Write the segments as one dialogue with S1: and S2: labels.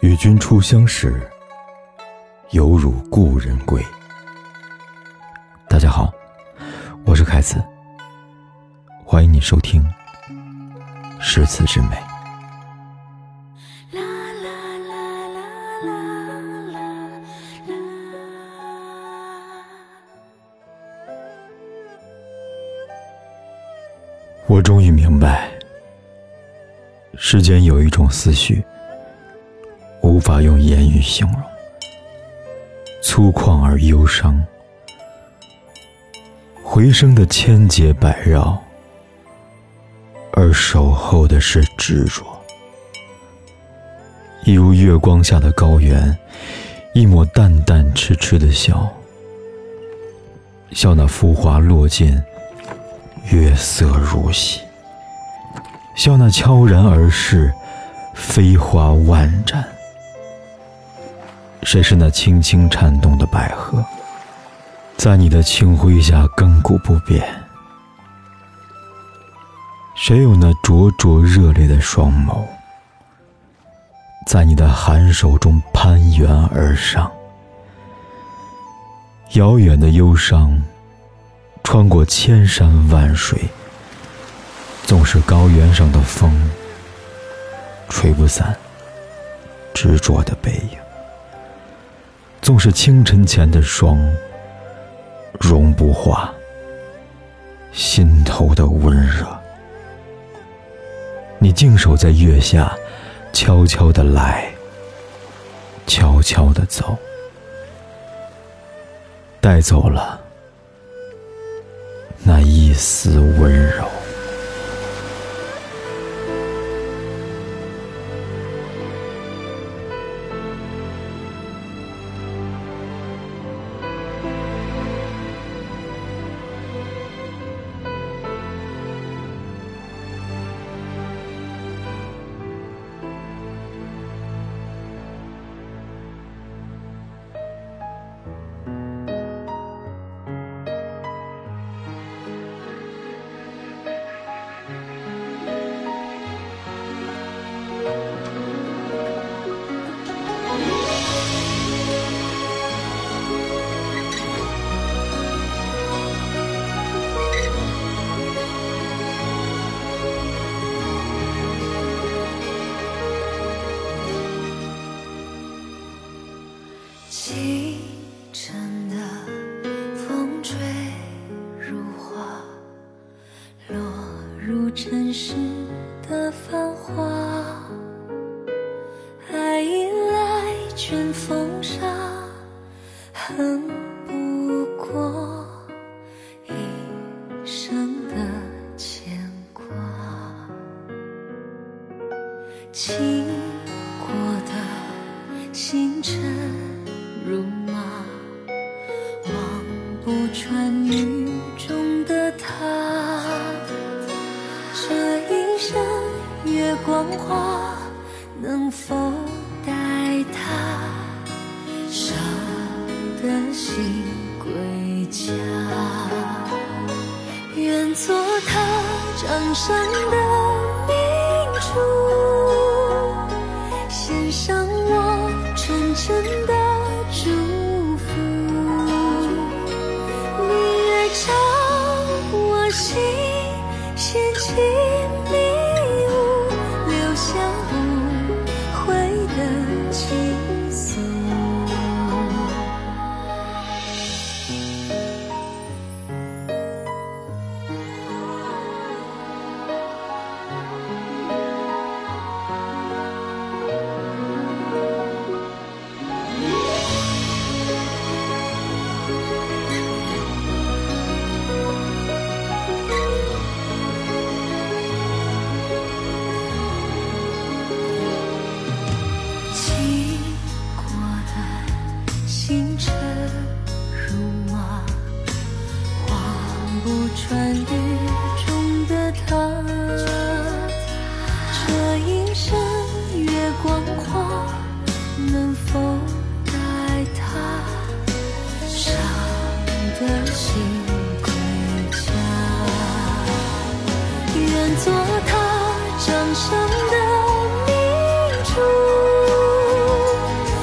S1: 与君初相识，犹如故人归。大家好，我是凯子，欢迎你收听《诗词之美》。我终于明白，世间有一种思绪，无法用言语形容，粗犷而忧伤，回声的千结百绕，而守候的是执着。一如月光下的高原，一抹淡淡痴痴的笑，笑那浮华落尽。月色如洗，笑那悄然而逝，飞花万盏。谁是那轻轻颤动的百合，在你的清辉下亘古不变？谁有那灼灼热烈的双眸，在你的寒手中攀援而上？遥远的忧伤。穿过千山万水，纵是高原上的风，吹不散执着的背影；纵是清晨前的霜，融不化心头的温热。你静守在月下，悄悄的来，悄悄的走，带走了。那一丝温柔。
S2: 尘世的繁华。爱已来，卷风沙，恨不过一生的牵挂。经过的星辰。如麻，望不穿花，能否带他伤的心归家？愿做他掌上的明珠，雨中的他，这一身月光花，能否带他伤的心归家？愿做他掌上的明珠，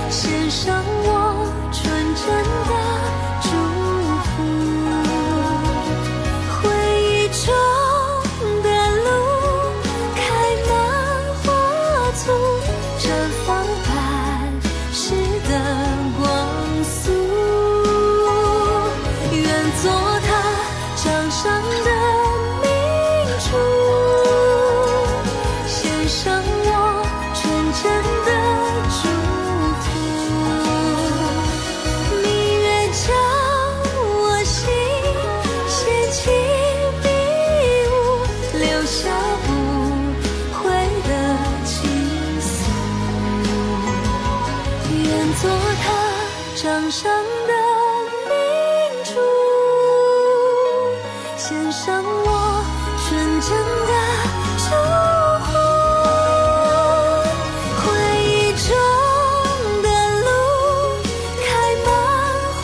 S2: 献上我纯真的。做他掌上的明珠，献上我纯真的祝福。回忆中的路开满花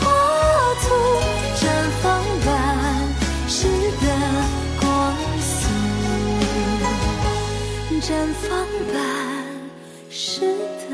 S2: 簇，绽放半世的光束，绽放半世的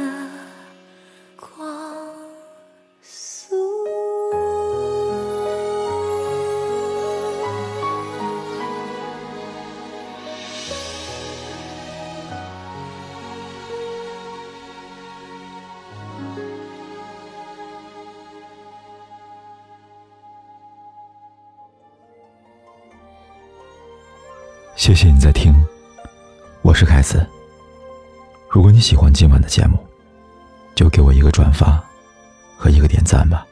S1: 谢谢你在听，我是凯子。如果你喜欢今晚的节目，就给我一个转发和一个点赞吧。